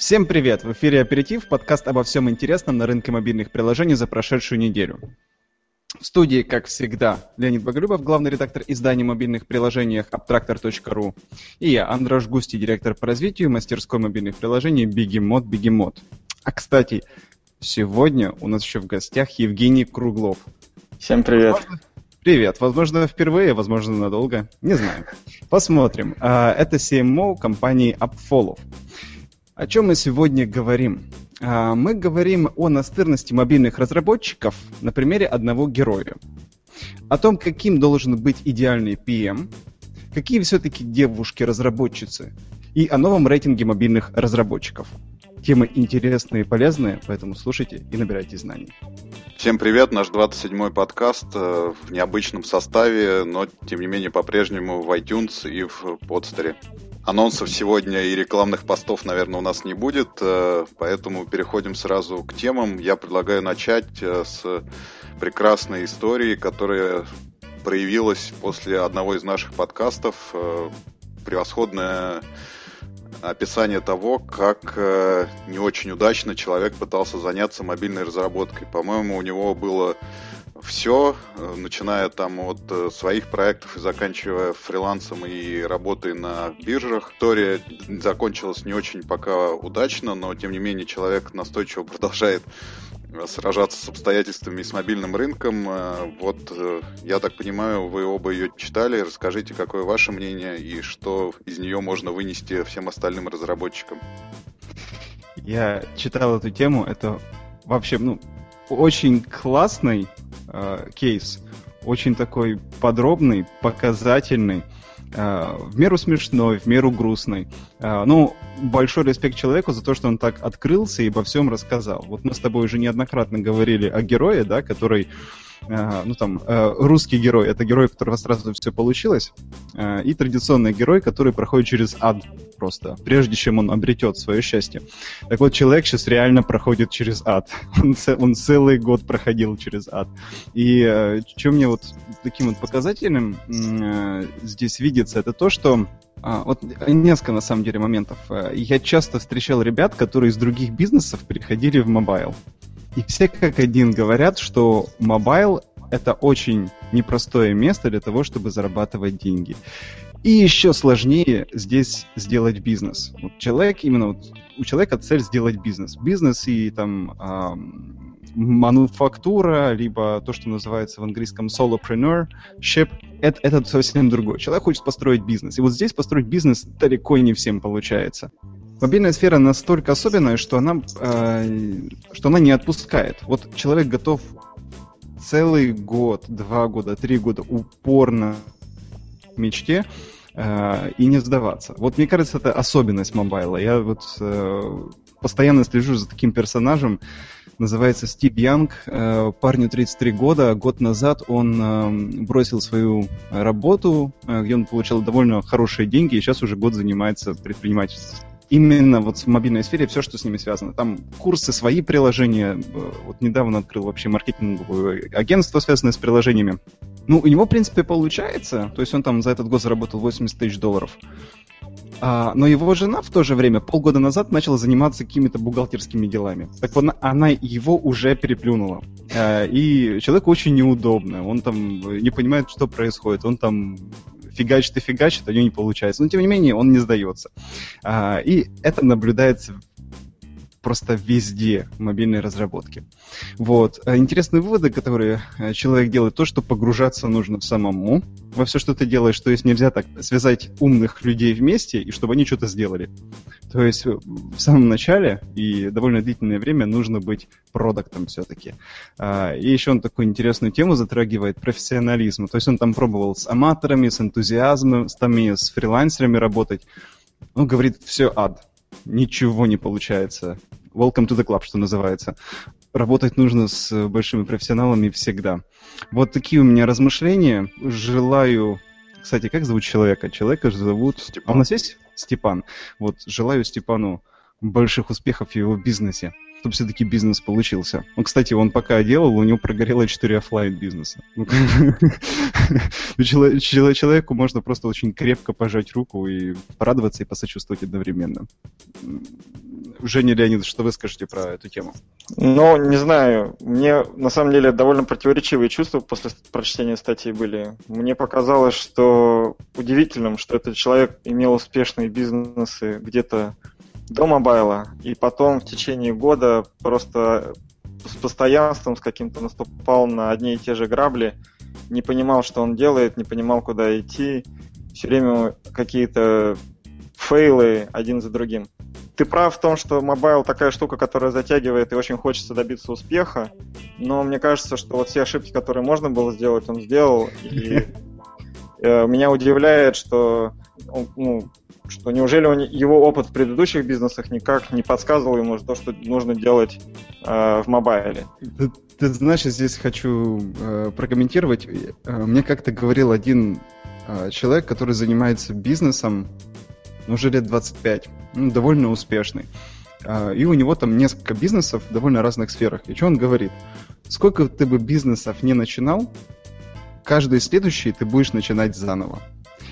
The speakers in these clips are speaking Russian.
Всем привет! В эфире «Аперитив», подкаст обо всем интересном на рынке мобильных приложений за прошедшую неделю. В студии, как всегда, Леонид Боголюбов, главный редактор издания мобильных приложений Abtractor.ru и я, Андрош Густи, директор по развитию мастерской мобильных приложений Бигемот Бигемот. А, кстати, сегодня у нас еще в гостях Евгений Круглов. Всем привет! Привет. Возможно, впервые, возможно, надолго. Не знаю. Посмотрим. А, это CMO компании AppFollow. О чем мы сегодня говорим? А, мы говорим о настырности мобильных разработчиков на примере одного героя. О том, каким должен быть идеальный PM, какие все-таки девушки-разработчицы, и о новом рейтинге мобильных разработчиков. Темы интересные и полезные, поэтому слушайте и набирайте знаний. Всем привет, наш 27-й подкаст э, в необычном составе, но тем не менее по-прежнему в iTunes и в подстере. Анонсов сегодня и рекламных постов, наверное, у нас не будет, э, поэтому переходим сразу к темам. Я предлагаю начать э, с прекрасной истории, которая проявилась после одного из наших подкастов. Превосходная описание того, как э, не очень удачно человек пытался заняться мобильной разработкой. По-моему, у него было все, э, начиная там от э, своих проектов и заканчивая фрилансом и работой на биржах. История закончилась не очень пока удачно, но тем не менее человек настойчиво продолжает сражаться с обстоятельствами и с мобильным рынком. Э, вот, э, я так понимаю, вы оба ее читали. Расскажите, какое ваше мнение и что из нее можно вынести всем остальным разработчикам. Я читал эту тему. Это вообще, ну, очень классный э, кейс. Очень такой подробный, показательный. Э, в меру смешной, в меру грустной. Э, ну, большой респект человеку за то, что он так открылся и обо всем рассказал. Вот мы с тобой уже неоднократно говорили о герое, да, который ну там, э, русский герой, это герой, у которого сразу все получилось, э, и традиционный герой, который проходит через ад просто, прежде чем он обретет свое счастье. Так вот, человек сейчас реально проходит через ад. Он, он целый год проходил через ад. И э, что мне вот таким вот показательным здесь видится, это то, что а, вот несколько, на самом деле, моментов. Я часто встречал ребят, которые из других бизнесов переходили в mobile. И все как один говорят, что mobile это очень непростое место для того, чтобы зарабатывать деньги. И еще сложнее здесь сделать бизнес. Вот человек, именно вот, у человека цель сделать бизнес. Бизнес и там эм, мануфактура, либо то, что называется в английском solopreneurship, это, это совсем другое. Человек хочет построить бизнес. И вот здесь построить бизнес далеко не всем получается. Мобильная сфера настолько особенная, что она, э, что она не отпускает. Вот человек готов целый год, два года, три года упорно мечте э, и не сдаваться. Вот мне кажется, это особенность мобайла. Я вот э, постоянно слежу за таким персонажем, называется Стив Янг. Э, парню 33 года. Год назад он э, бросил свою работу, э, где он получал довольно хорошие деньги, и сейчас уже год занимается предпринимательством именно вот в мобильной сфере все, что с ними связано. Там курсы, свои приложения. Э, вот недавно открыл вообще маркетинговое агентство, связанное с приложениями. Ну, у него, в принципе, получается. То есть он там за этот год заработал 80 тысяч долларов. А, но его жена в то же время полгода назад начала заниматься какими-то бухгалтерскими делами. Так вот, она его уже переплюнула. А, и человеку очень неудобно. Он там не понимает, что происходит. Он там фигачит и фигачит, а у него не получается. Но, тем не менее, он не сдается. А, и это наблюдается просто везде в мобильной разработке. Вот. А интересные выводы, которые э, человек делает, то, что погружаться нужно самому во все, что ты делаешь, то есть нельзя так связать умных людей вместе, и чтобы они что-то сделали. То есть э, в самом начале и довольно длительное время нужно быть продуктом все-таки. А, и еще он такую интересную тему затрагивает, профессионализм. То есть он там пробовал с аматорами, с энтузиазмами, с фрилансерами работать. Он говорит, все ад ничего не получается. Welcome to the club, что называется. Работать нужно с большими профессионалами всегда. Вот такие у меня размышления. Желаю... Кстати, как зовут человека? Человека зовут... Степан. А у нас есть Степан? Вот, желаю Степану больших успехов в его бизнесе чтобы все-таки бизнес получился. Ну, кстати, он пока делал, у него прогорело 4 офлайн бизнеса. Ну, человеку можно просто очень крепко пожать руку и порадоваться и посочувствовать одновременно. Женя Леонид, что вы скажете про эту тему? Ну, не знаю. Мне на самом деле довольно противоречивые чувства после прочтения статьи были. Мне показалось, что удивительным, что этот человек имел успешные бизнесы где-то до мобайла, и потом в течение года просто с постоянством, с каким-то наступал на одни и те же грабли, не понимал, что он делает, не понимал, куда идти, все время какие-то фейлы один за другим. Ты прав в том, что mobile такая штука, которая затягивает и очень хочется добиться успеха, но мне кажется, что вот все ошибки, которые можно было сделать, он сделал, и э, меня удивляет, что ну, что неужели он, его опыт в предыдущих бизнесах никак не подсказывал ему то, что нужно делать э, в мобайле. Ты, ты знаешь, здесь хочу э, прокомментировать. Э, мне как-то говорил один э, человек, который занимается бизнесом ну, уже лет 25, ну, довольно успешный. Э, и у него там несколько бизнесов в довольно разных сферах. И что он говорит? Сколько ты бы бизнесов не начинал, каждый следующий ты будешь начинать заново.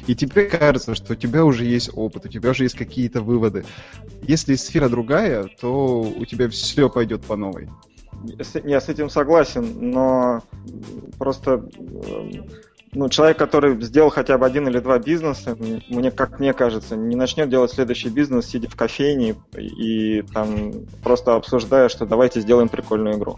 И тебе кажется, что у тебя уже есть опыт, у тебя уже есть какие-то выводы. Если сфера другая, то у тебя все пойдет по новой. Я с этим согласен, но просто эм, ну, человек, который сделал хотя бы один или два бизнеса, мне, как мне кажется, не начнет делать следующий бизнес, сидя в кофейне и там просто обсуждая, что давайте сделаем прикольную игру.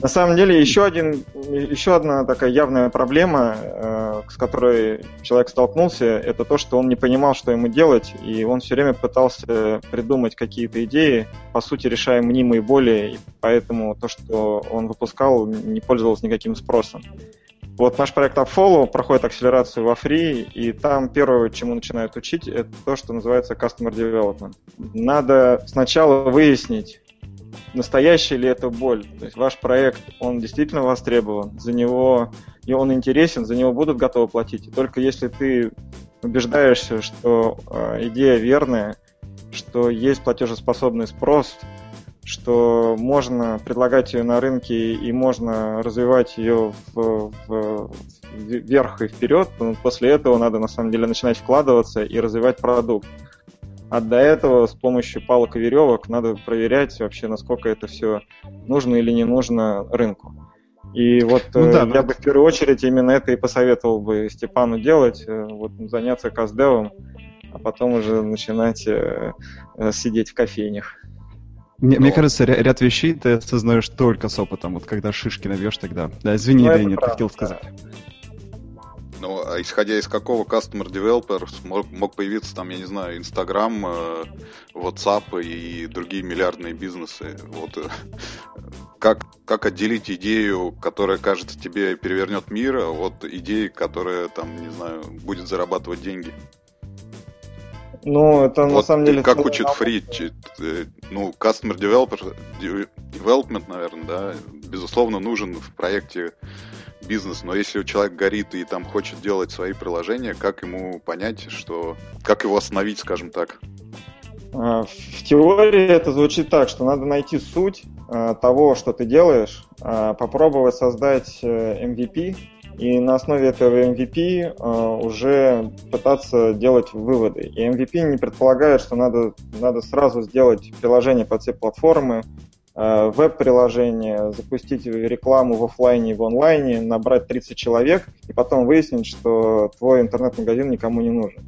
На самом деле еще, один, еще одна такая явная проблема, э, с которой человек столкнулся, это то, что он не понимал, что ему делать, и он все время пытался придумать какие-то идеи, по сути решая мнимые боли, и поэтому то, что он выпускал, не пользовалось никаким спросом. Вот наш проект Upfollow проходит акселерацию во Free, и там первое, чему начинают учить, это то, что называется Customer Development. Надо сначала выяснить, настоящая ли это боль. То есть ваш проект, он действительно востребован, за него, и он интересен, за него будут готовы платить. И только если ты убеждаешься, что э, идея верная, что есть платежеспособный спрос, что можно предлагать ее на рынке и можно развивать ее в, в, вверх и вперед, после этого надо на самом деле начинать вкладываться и развивать продукт. А до этого с помощью палок и веревок надо проверять вообще, насколько это все нужно или не нужно рынку. И вот ну, да, э, я бы в первую очередь именно это и посоветовал бы Степану делать, э, вот заняться каздевом, а потом уже начинать э, сидеть в кофейнях. Мне, Но... мне кажется, ряд вещей ты осознаешь только с опытом, вот когда шишки набьешь тогда. Да, извини, ну, Дэни, ты хотел сказать. Да. Ну, а исходя из какого Customer Developer мог, мог появиться там, я не знаю, Instagram, э, WhatsApp и другие миллиардные бизнесы. Вот э, как, как отделить идею, которая, кажется, тебе перевернет мир, от идеи, которая, там, не знаю, будет зарабатывать деньги? Ну, это вот на самом деле... Как учит Фри, э, ну, Customer Developer, Development, наверное, да, безусловно, нужен в проекте бизнес, но если человек горит и там хочет делать свои приложения, как ему понять, что... Как его остановить, скажем так? А, в теории это звучит так, что надо найти суть а, того, что ты делаешь, а, попробовать создать MVP, э, и на основе этого MVP уже пытаться делать выводы. И MVP не предполагает, что надо, надо сразу сделать приложение под все платформы, веб-приложение, запустить рекламу в офлайне и в онлайне, набрать 30 человек и потом выяснить, что твой интернет-магазин никому не нужен.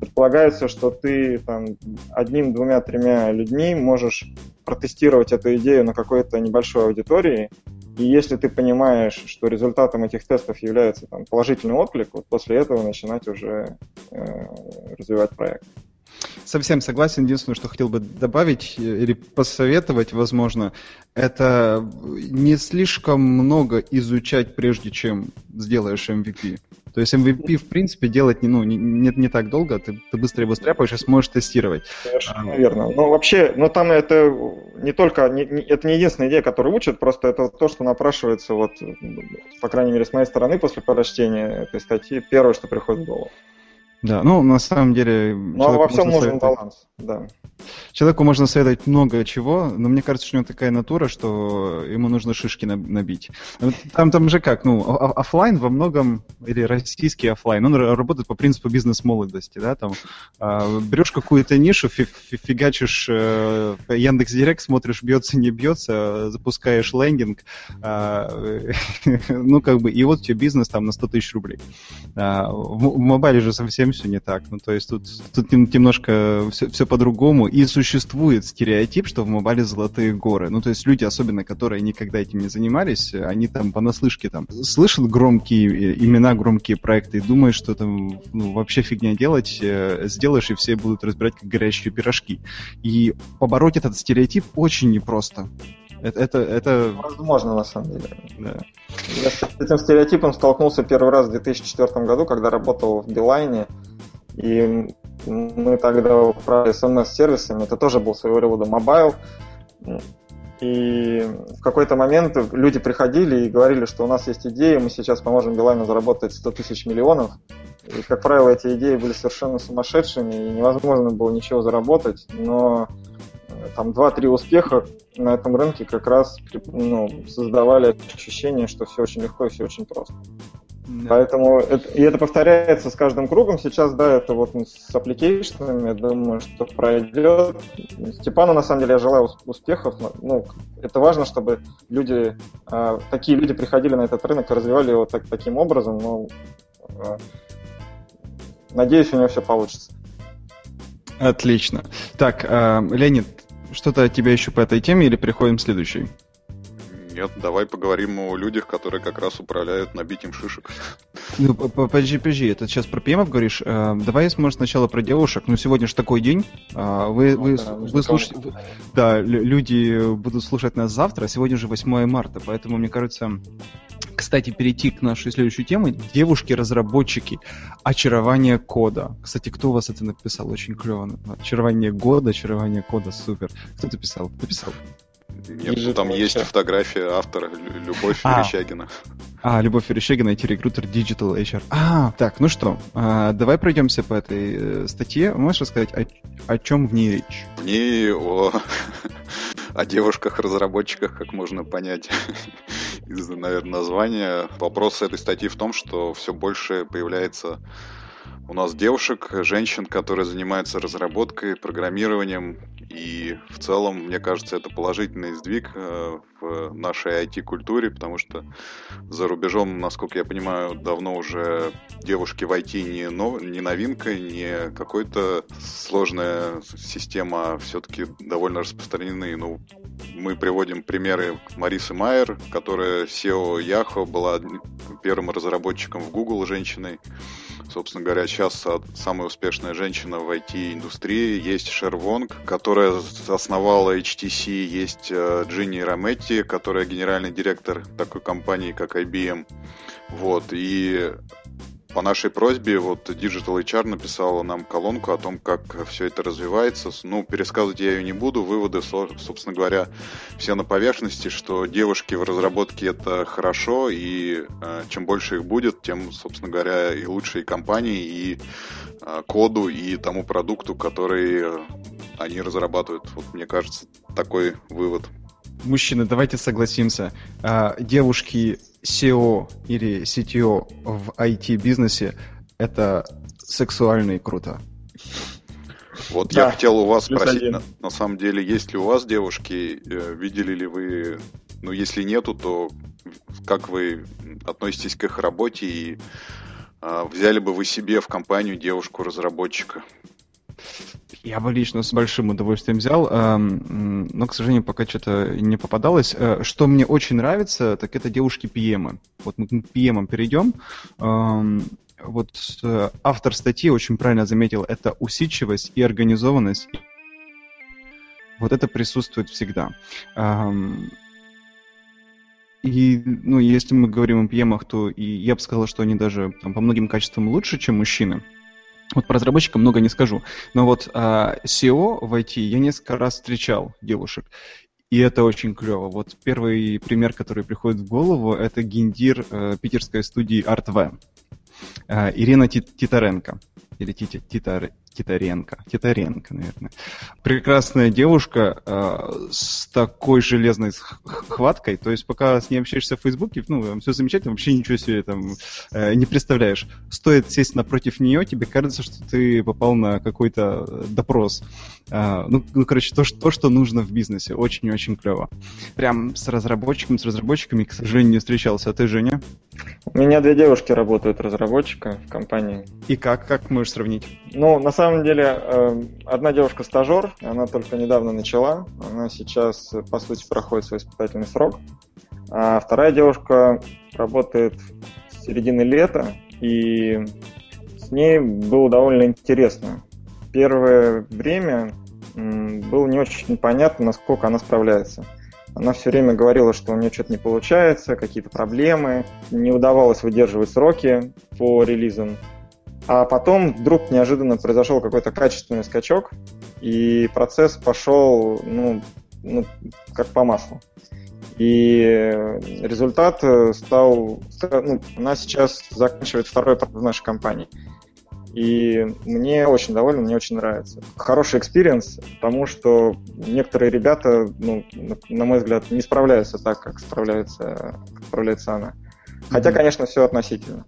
Предполагается, что ты там, одним, двумя, тремя людьми можешь протестировать эту идею на какой-то небольшой аудитории, и если ты понимаешь, что результатом этих тестов является там, положительный отклик, вот после этого начинать уже э, развивать проект. Совсем согласен. Единственное, что хотел бы добавить э, или посоветовать, возможно, это не слишком много изучать, прежде чем сделаешь MVP. То есть MVP, в принципе, делать ну, не, не, не так долго, ты, ты быстро его стряпаешь и сможешь тестировать. Совершенно а, верно. Но вообще, но там это не только, не, не, это не единственная идея, которую учат, просто это то, что напрашивается, вот, по крайней мере, с моей стороны, после прочтения этой статьи, первое, что приходит в голову. Да, ну на самом деле... Ну а во всем нужен баланс, да. Человеку можно советовать много чего, но мне кажется, что у него такая натура, что ему нужно шишки набить. Там, там же как, ну, офлайн во многом, или российский офлайн, он работает по принципу бизнес-молодости, да, там э, берешь какую-то нишу, фи фигачишь э, Яндекс Директ, смотришь, бьется, не бьется, запускаешь лендинг, э, ну, как бы, и вот у тебя бизнес там на 100 тысяч рублей. А, в мобайле же совсем все не так, ну, то есть тут, тут немножко все, все по-другому, и существует стереотип, что в мобайле золотые горы, ну, то есть люди, особенно которые никогда этим не занимались, они там понаслышке там слышат громкие э, имена, громкие проекты и думают, что там ну, вообще фигня делать, э, сделаешь, и все будут разбирать как горячие пирожки. И побороть этот стереотип очень непросто. Это, это, это... Возможно, на самом деле. Да. Я с этим стереотипом столкнулся первый раз в 2004 году, когда работал в Билайне. И мы тогда управляли SMS-сервисами. Это тоже был своего рода mobile. И в какой-то момент люди приходили и говорили, что у нас есть идеи, мы сейчас поможем Билайну заработать 100 тысяч миллионов. И, как правило, эти идеи были совершенно сумасшедшими, и невозможно было ничего заработать. Но там 2-3 успеха на этом рынке как раз ну, создавали ощущение, что все очень легко и все очень просто. Да. Поэтому это, и это повторяется с каждым кругом. Сейчас, да, это вот с аппликейшенами, я думаю, что пройдет. Степану, на самом деле, я желаю успехов. Ну, это важно, чтобы люди, э, такие люди приходили на этот рынок и развивали его так, таким образом. Но э, надеюсь, у него все получится. Отлично. Так, э, Леонид, что-то от тебя еще по этой теме или переходим к следующей? Нет, давай поговорим о людях, которые как раз управляют набитием шишек. Ну, подожди, подожди, это сейчас про ПМов говоришь? Э, давай, может, сначала про девушек. Ну, сегодня же такой день. А, вы, вы, да, вы слушаете... Да, люди будут слушать нас завтра, а сегодня же 8 марта, поэтому, мне кажется, кстати, перейти к нашей следующей теме. Девушки-разработчики. Очарование кода. Кстати, кто у вас это написал? Очень клево. Очарование года, очарование кода. Супер. Кто это писал? Кто писал? Нет, ну, там есть фотография автора Любовь а. Верещагина. А, Любовь Верещагина, IT-рекрутер Digital HR. А, так, ну что, а, давай пройдемся по этой э, статье. Можешь рассказать, о, о чем в ней речь? В ней о, о девушках-разработчиках, как можно понять из, наверное, названия. Вопрос этой статьи в том, что все больше появляется у нас девушек, женщин, которые занимаются разработкой, программированием, и в целом, мне кажется, это положительный сдвиг э, в нашей IT-культуре, потому что за рубежом, насколько я понимаю, давно уже девушки в IT не, нов... не новинка, не какой-то сложная система, а все-таки довольно распространены. Ну, мы приводим примеры Марисы Майер, которая SEO Yahoo была первым разработчиком в Google женщиной. Собственно говоря, сейчас самая успешная женщина в IT-индустрии. Есть Шер Вонг, которая основала HTC. Есть э, Джинни Раметти, которая генеральный директор такой компании, как IBM. Вот. И по нашей просьбе вот Digital HR написала нам колонку о том, как все это развивается. Ну, пересказывать я ее не буду. Выводы, собственно говоря, все на поверхности, что девушки в разработке это хорошо, и э, чем больше их будет, тем, собственно говоря, и лучше и компании, и э, коду, и тому продукту, который они разрабатывают. Вот мне кажется, такой вывод. Мужчины, давайте согласимся. А, девушки SEO или CTO в IT-бизнесе — это сексуально и круто. Вот да, я хотел у вас спросить, на, на самом деле, есть ли у вас девушки, э, видели ли вы, ну если нету, то как вы относитесь к их работе и э, взяли бы вы себе в компанию девушку-разработчика? Я бы лично с большим удовольствием взял, эм, но, к сожалению, пока что-то не попадалось. Э, что мне очень нравится, так это девушки PM. Вот мы к перейдем. Эм, вот э, автор статьи очень правильно заметил, это усидчивость и организованность. Вот это присутствует всегда. Эм, и, ну, если мы говорим о PM, то и я бы сказал, что они даже там, по многим качествам лучше, чем мужчины. Вот про разработчика много не скажу. Но вот а, SEO в IT я несколько раз встречал девушек. И это очень клево. Вот первый пример, который приходит в голову, это гендир э, питерской студии ArtV. Э, Ирина Титаренко. Или Тити, Титар, Титаренко. Титаренко, наверное. Прекрасная девушка э, с такой железной хваткой. То есть, пока с ней общаешься в Фейсбуке, ну, все замечательно, вообще ничего себе там э, не представляешь. Стоит сесть напротив нее, тебе кажется, что ты попал на какой-то допрос. Э, ну, ну, короче, то, что, то, что нужно в бизнесе. Очень-очень клево. Прям с разработчиками, с разработчиками, к сожалению, не встречался. А ты, Женя? У меня две девушки работают разработчика в компании. И как? Как можешь сравнить? Ну, на самом деле, э, одна девушка стажер, она только недавно начала, она сейчас, по сути, проходит свой испытательный срок. А вторая девушка работает с середины лета, и с ней было довольно интересно. Первое время было не очень понятно, насколько она справляется. Она все время говорила, что у нее что-то не получается, какие-то проблемы, не удавалось выдерживать сроки по релизам. А потом вдруг неожиданно произошел какой-то качественный скачок, и процесс пошел ну, ну, как по маслу. И результат стал... Ну, она сейчас заканчивает второй в нашей компании. И мне очень доволен, мне очень нравится. Хороший experience, потому что некоторые ребята, ну, на мой взгляд, не справляются так, как справляется, как справляется она. Хотя, mm-hmm. конечно, все относительно.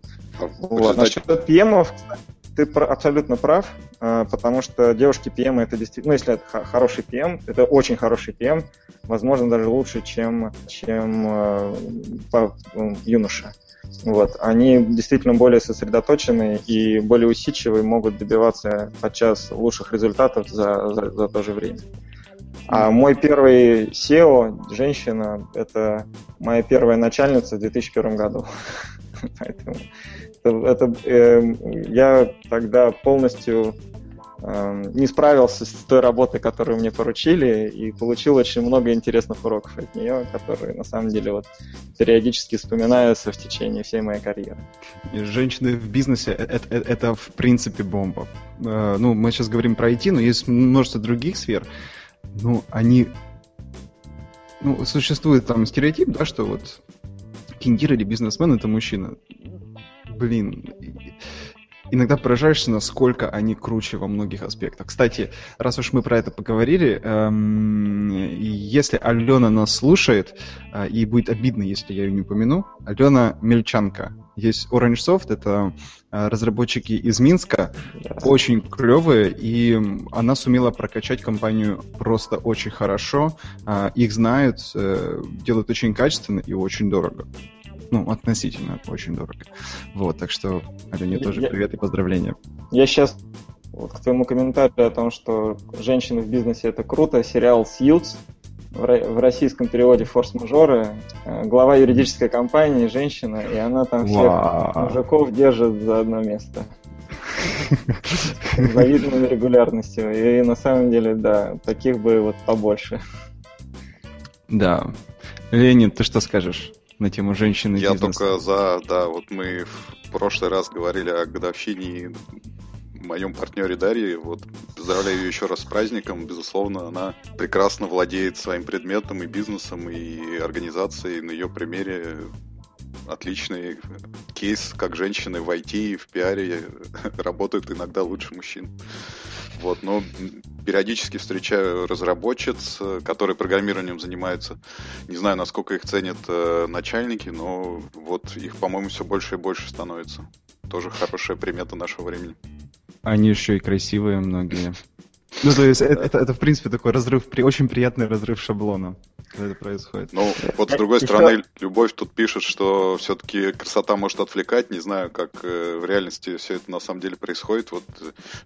Вот. Насчет PM, ты абсолютно прав, а, потому что девушки PM это действительно, ну, если это хороший PM, это очень хороший PM, возможно, даже лучше, чем, чем ну, юноша. Вот. Они действительно более сосредоточенные и более усидчивые, могут добиваться подчас лучших результатов за, за, за то же время. А мой первый SEO, женщина, это моя первая начальница в 2001 году. Поэтому это, э, я тогда полностью Эм, не справился с той работой, которую мне поручили, и получил очень много интересных уроков от нее, которые на самом деле вот периодически вспоминаются в течение всей моей карьеры. Женщины в бизнесе это, это, это в принципе бомба. Э, ну, мы сейчас говорим про IT, но есть множество других сфер. Ну, они... Ну, существует там стереотип, да, что вот киндир или бизнесмен это мужчина. Блин, иногда поражаешься, насколько они круче во многих аспектах. Кстати, раз уж мы про это поговорили, эм, если Алена нас слушает, э, и будет обидно, если я ее не упомяну, Алена Мельчанка. Есть Orange Soft, это э, разработчики из Минска, очень клевые, и она сумела прокачать компанию просто очень хорошо. Э, их знают, э, делают очень качественно и очень дорого ну, относительно очень дорого. Вот, так что, Алене тоже я, привет и поздравления. Я сейчас вот к твоему комментарию о том, что женщины в бизнесе это круто, сериал «Сьюз», в российском переводе «Форс-мажоры», э, глава юридической компании, женщина, и она там всех Вау. мужиков держит за одно место. С завидной регулярностью. И на самом деле, да, таких бы вот побольше. Да. Леонид, ты что скажешь? На тему женщины Я бизнеса. только за, да, вот мы в прошлый раз говорили о годовщине моем партнере Дарье. Вот поздравляю ее еще раз с праздником. Безусловно, она прекрасно владеет своим предметом и бизнесом, и организацией. На ее примере отличный кейс, как женщины в IT и в пиаре работают иногда лучше мужчин. Вот, но периодически встречаю разработчиц, которые программированием занимаются. Не знаю, насколько их ценят э, начальники, но вот их, по-моему, все больше и больше становится. Тоже хорошая примета нашего времени. Они еще и красивые многие. Ну, то есть это, это, это, в принципе, такой разрыв, очень приятный разрыв шаблона, когда это происходит. Ну, вот с другой стороны, Любовь тут пишет, что все-таки красота может отвлекать. Не знаю, как э, в реальности все это на самом деле происходит. Вот,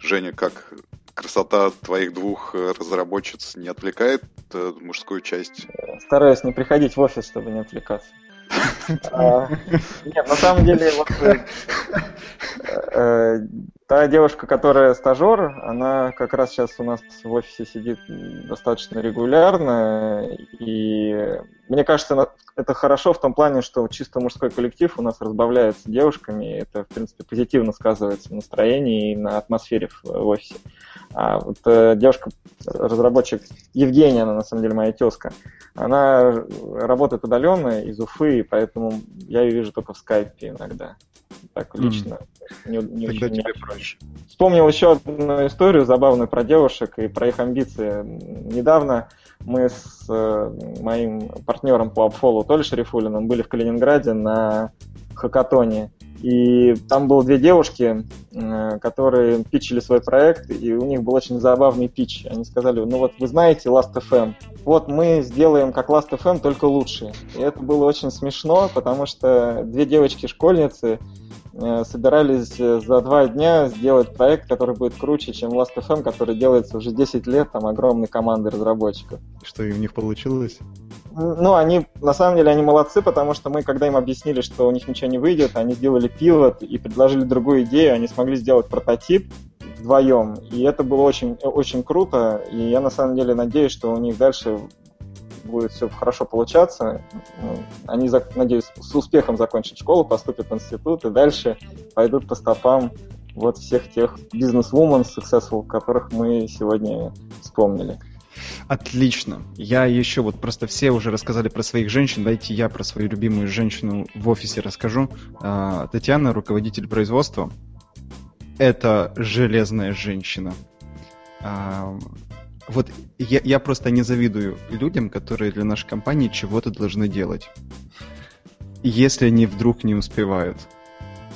Женя, как красота твоих двух э, разработчиц не отвлекает э, мужскую часть? Стараюсь не приходить в офис, чтобы не отвлекаться. А, нет, на самом деле, вот та девушка, которая стажер, она как раз сейчас у нас в офисе сидит достаточно регулярно, и мне кажется, это хорошо в том плане, что чисто мужской коллектив у нас разбавляется девушками, и это, в принципе, позитивно сказывается на настроении и на атмосфере в офисе. А вот э, девушка-разработчик Евгения, она на самом деле моя тезка, она работает удаленно из Уфы, поэтому я ее вижу только в скайпе иногда. Так лично. Mm. Не, не Тогда тебе проще. Вспомнил еще одну историю забавную про девушек и про их амбиции. Недавно мы с э, моим партнером по Апфолу Толей Шарифулиным были в Калининграде на хакатоне. И там было две девушки, э, которые питчили свой проект, и у них был очень забавный питч. Они сказали, ну вот вы знаете Last.fm, вот мы сделаем как Last.fm, только лучше. И это было очень смешно, потому что две девочки-школьницы собирались э, за два дня сделать проект, который будет круче, чем Last.fm, который делается уже 10 лет, там огромной командой разработчиков. Что и у них получилось? Ну, они, на самом деле, они молодцы, потому что мы, когда им объяснили, что у них ничего не выйдет, они сделали пивот и предложили другую идею, они смогли сделать прототип вдвоем, и это было очень, очень круто, и я, на самом деле, надеюсь, что у них дальше будет все хорошо получаться. Они, надеюсь, с успехом закончат школу, поступят в институт и дальше пойдут по стопам вот всех тех бизнес-вумен, successful, которых мы сегодня вспомнили. Отлично. Я еще вот просто все уже рассказали про своих женщин. Дайте я про свою любимую женщину в офисе расскажу. А, Татьяна, руководитель производства. Это железная женщина. Вот я, я просто не завидую людям, которые для нашей компании чего-то должны делать. Если они вдруг не успевают.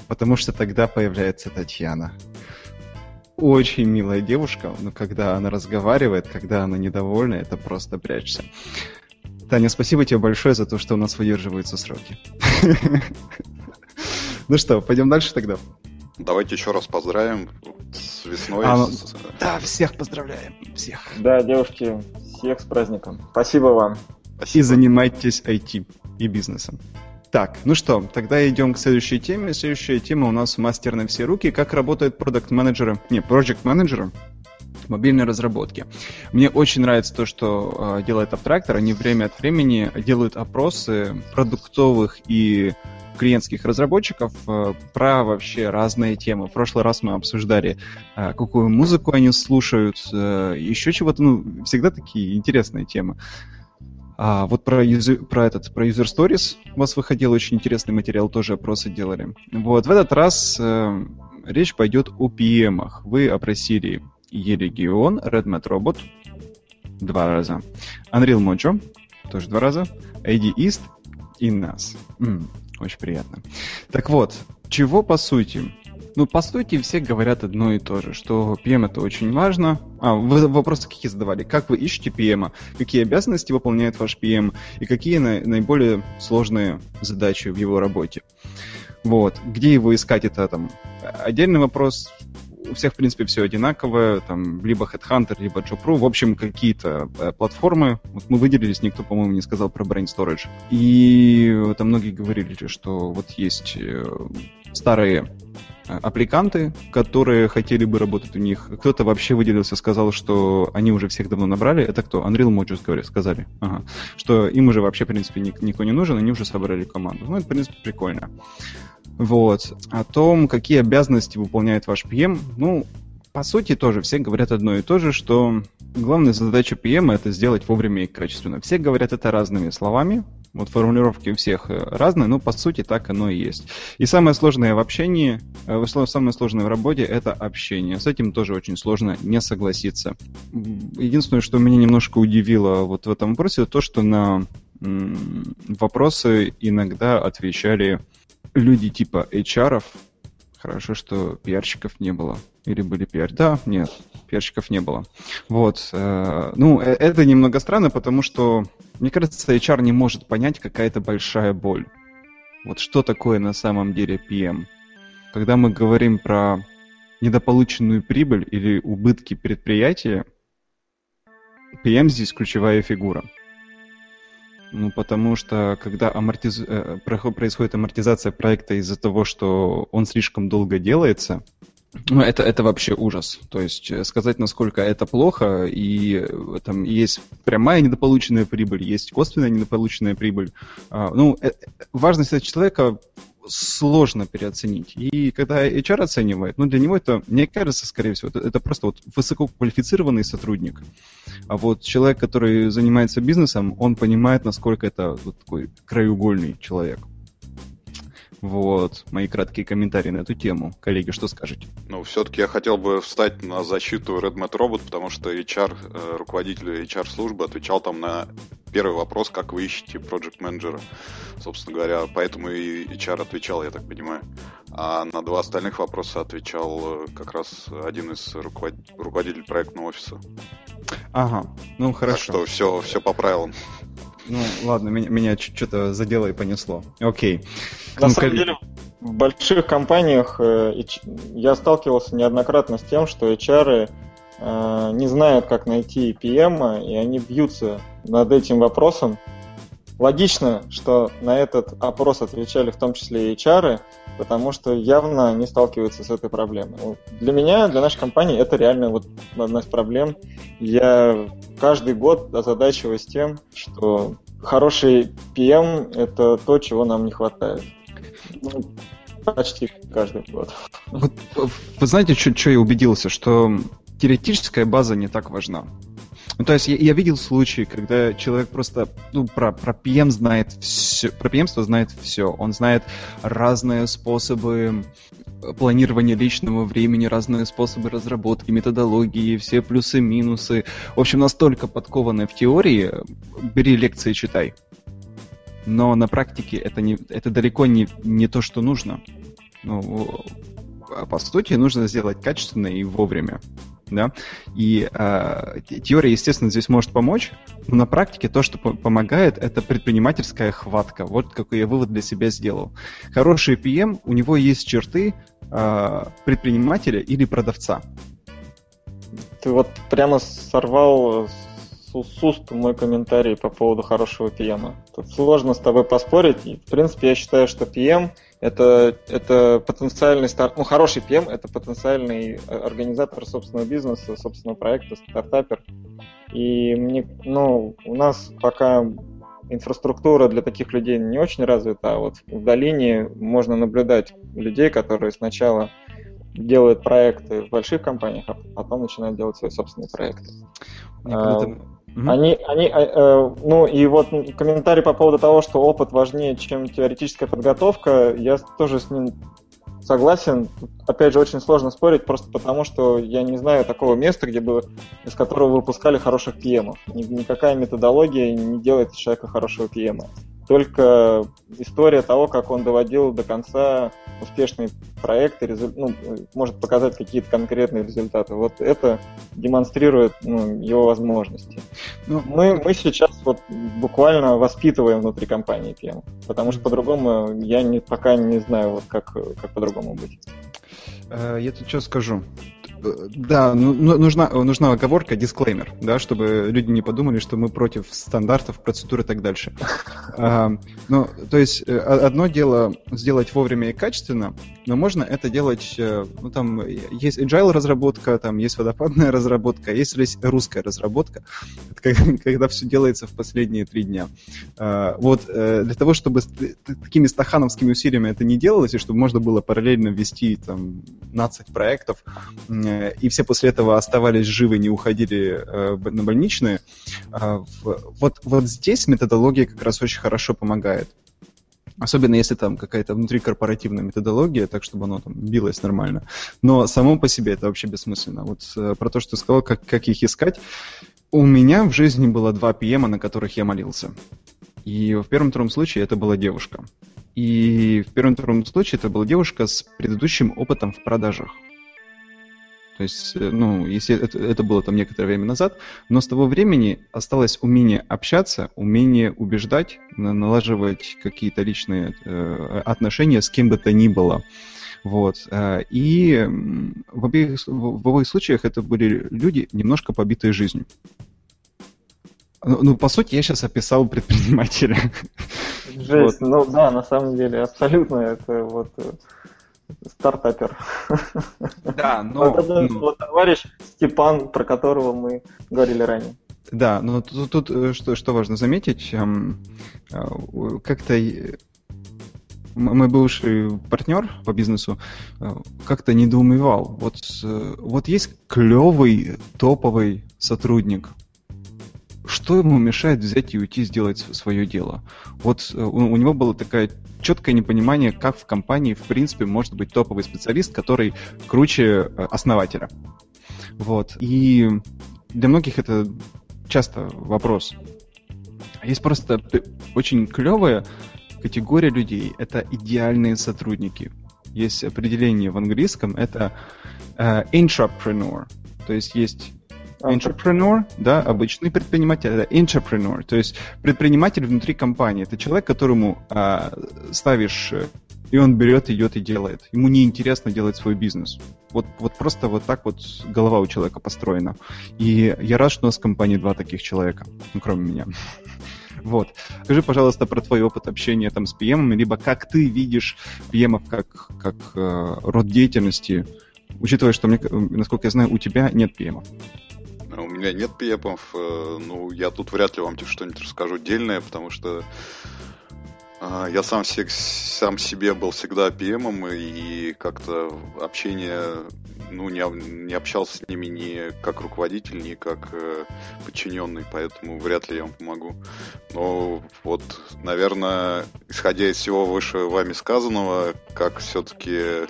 Потому что тогда появляется Татьяна очень милая девушка, но когда она разговаривает, когда она недовольна, это просто прячься. Таня, спасибо тебе большое за то, что у нас выдерживаются сроки. Ну что, пойдем дальше тогда? Давайте еще раз поздравим с весной. А, ну, да, всех поздравляем, всех. Да, девушки, всех с праздником. Спасибо вам. Спасибо. И занимайтесь IT и бизнесом. Так, ну что, тогда идем к следующей теме. Следующая тема у нас мастер на все руки. Как работают продукт менеджеры не, project менеджеры в мобильной разработке. Мне очень нравится то, что э, делает Abtractor. Они время от времени делают опросы продуктовых и клиентских разработчиков э, про вообще разные темы. В прошлый раз мы обсуждали, э, какую музыку они слушают, э, еще чего-то, ну, всегда такие интересные темы. А вот про, user, про этот, про User Stories у вас выходил очень интересный материал, тоже опросы делали. Вот, в этот раз э, речь пойдет о PM. -ах. Вы опросили E-регион, Redmat Robot два раза, Unreal Mojo тоже два раза, AD East и нас. М-м, очень приятно. Так вот, чего по сути ну, по сути, все говорят одно и то же, что PM это очень важно. А, вы вопросы какие задавали? Как вы ищете PM? Какие обязанности выполняет ваш PM? И какие на, наиболее сложные задачи в его работе? Вот. Где его искать, это там отдельный вопрос. У всех, в принципе, все одинаковое. Там либо Headhunter, либо Job.ru. В общем, какие-то э, платформы. Вот мы выделились, никто, по-моему, не сказал про Brain Storage. И там многие говорили, что вот есть э, старые Э, аппликанты, которые хотели бы работать у них. Кто-то вообще выделился, сказал, что они уже всех давно набрали. Это кто? Unreal Mojo сказали. Ага. Что им уже вообще, в принципе, никто не нужен, они уже собрали команду. Ну, это, в принципе, прикольно. Вот. О том, какие обязанности выполняет ваш PM, ну, по сути, тоже все говорят одно и то же, что главная задача PM это сделать вовремя и качественно. Все говорят это разными словами, вот формулировки у всех э, разные, но по сути так оно и есть. И самое сложное в общении, э, самое сложное в работе это общение. С этим тоже очень сложно не согласиться. Единственное, что меня немножко удивило вот в этом вопросе, то, что на вопросы иногда отвечали люди типа HR, Хорошо, что пиарщиков не было. Или были пиар... Да, нет, пиарщиков не было. Вот. Э, ну, э, это немного странно, потому что, мне кажется, HR не может понять какая-то большая боль. Вот что такое на самом деле PM? Когда мы говорим про недополученную прибыль или убытки предприятия, PM здесь ключевая фигура. Ну, потому что когда амортиз... Э, происходит амортизация проекта из-за того, что он слишком долго делается, ну, это, это вообще ужас. То есть э, сказать, насколько это плохо, и э, там есть прямая недополученная прибыль, есть косвенная недополученная прибыль. А, ну, важность этого человека сложно переоценить. И когда HR оценивает, ну, для него это, мне кажется, скорее всего, это, это просто вот высококвалифицированный сотрудник. А вот человек, который занимается бизнесом, он понимает, насколько это вот такой краеугольный человек. Вот, мои краткие комментарии на эту тему. Коллеги, что скажете? Ну, все-таки я хотел бы встать на защиту RedMat Robot, потому что HR, э, руководитель HR-службы отвечал там на первый вопрос, как вы ищете project менеджера Собственно говоря, поэтому и HR отвечал, я так понимаю. А на два остальных вопроса отвечал э, как раз один из руковод... руководителей проектного офиса. Ага, ну хорошо. Так что все, все по правилам. Ну, ладно, меня, меня что-то задело и понесло. Окей. На ну, самом кол... деле, в больших компаниях э, я сталкивался неоднократно с тем, что HR э, не знают, как найти PM, и они бьются над этим вопросом. Логично, что на этот опрос отвечали в том числе и HR, потому что явно они сталкиваются с этой проблемой. Для меня, для нашей компании, это реально вот одна из проблем. Я каждый год озадачиваюсь тем, что хороший PM — это то, чего нам не хватает. Ну, почти каждый год. Вот, вы знаете, что я убедился, что теоретическая база не так важна. Ну, то есть я, я видел случаи, когда человек просто ну, про, про PM знает все, про PM знает все. Он знает разные способы планирования личного времени, разные способы разработки, методологии, все плюсы-минусы. В общем, настолько подкованный в теории, бери лекции, читай. Но на практике это, не, это далеко не, не то, что нужно. Ну, а по сути, нужно сделать качественно и вовремя да, и э, теория, естественно, здесь может помочь, но на практике то, что помогает, это предпринимательская хватка. Вот какой я вывод для себя сделал. Хороший PM, у него есть черты э, предпринимателя или продавца. Ты вот прямо сорвал с уст мой комментарий по поводу хорошего PM. Тут сложно с тобой поспорить. И, в принципе, я считаю, что PM это, это потенциальный старт, ну, хороший PM, это потенциальный организатор собственного бизнеса, собственного проекта, стартапер. И мне, ну, у нас пока инфраструктура для таких людей не очень развита, а вот в долине можно наблюдать людей, которые сначала делают проекты в больших компаниях, а потом начинают делать свои собственные проекты. Mm-hmm. Они, они, э, э, ну и вот комментарий по поводу того, что опыт важнее, чем теоретическая подготовка, я тоже с ним согласен. Опять же, очень сложно спорить, просто потому что я не знаю такого места, где бы из которого выпускали хороших PM. Никакая методология не делает человека хорошего PM только история того, как он доводил до конца успешный проект и резу... ну, может показать какие-то конкретные результаты. Вот это демонстрирует ну, его возможности. Ну, мы, мы сейчас вот буквально воспитываем внутри компании тему, потому что по-другому я не, пока не знаю, вот как, как по-другому быть. Э, я тут что скажу. Да, ну, ну, нужна, нужна оговорка, дисклеймер, да, чтобы люди не подумали, что мы против стандартов, процедур и так дальше. А, ну, то есть, э, одно дело сделать вовремя и качественно, но можно это делать, э, ну, там, есть agile разработка, там, есть водопадная разработка, есть русская разработка, когда все делается в последние три дня. А, вот, э, для того, чтобы такими стахановскими усилиями это не делалось, и чтобы можно было параллельно вести, там, 15 проектов, и все после этого оставались живы, не уходили э, на больничные. А, вот, вот здесь методология как раз очень хорошо помогает. Особенно если там какая-то внутрикорпоративная методология, так чтобы оно там билось нормально. Но само по себе это вообще бессмысленно. Вот э, про то, что ты сказал, как, как их искать. У меня в жизни было два PM, на которых я молился. И в первом-втором случае это была девушка. И в первом-втором случае это была девушка с предыдущим опытом в продажах. То есть, э, ну, если это, это было там некоторое время назад, но с того времени осталось умение общаться, умение убеждать, налаживать какие-то личные э, отношения с кем бы то ни было. Вот. Э, и в обеих, в обоих случаях это были люди, немножко побитые жизнью. Ну, ну по сути, я сейчас описал предпринимателя. Жесть, вот. ну да, на самом деле, абсолютно это вот э, стартапер. Да, но... Вот это вот товарищ Степан, про которого мы говорили ранее. Да, но тут, тут э, что, что важно заметить, эм, э, как-то мой бывший партнер по бизнесу э, как-то недоумевал. Вот, вот есть клевый топовый сотрудник. что ему мешает взять и уйти сделать свое дело? Вот у, у него было такое четкое непонимание, как в компании, в принципе, может быть топовый специалист, который круче основателя. Вот. И для многих это часто вопрос. Есть просто очень клевая категория людей. Это идеальные сотрудники. Есть определение в английском, это uh, entrepreneur. То есть есть entrepreneur, да, обычный предприниматель, это entrepreneur, то есть предприниматель внутри компании. Это человек, которому uh, ставишь и он берет, идет и делает. Ему не интересно делать свой бизнес. Вот, вот просто вот так вот голова у человека построена. И я рад, что у нас в компании два таких человека, ну, кроме меня. Вот. Скажи, пожалуйста, про твой опыт общения там с PM, либо как ты видишь PM как, как э, род деятельности, учитывая, что, мне, насколько я знаю, у тебя нет PM. Меня нет PM, э, ну, я тут вряд ли вам что-нибудь расскажу дельное, потому что а, я сам, сам себе был всегда PM, и как-то общение, ну, не, не общался с ними ни как руководитель, ни как э, подчиненный, поэтому вряд ли я вам помогу. Но вот, наверное, исходя из всего выше вами сказанного, как все-таки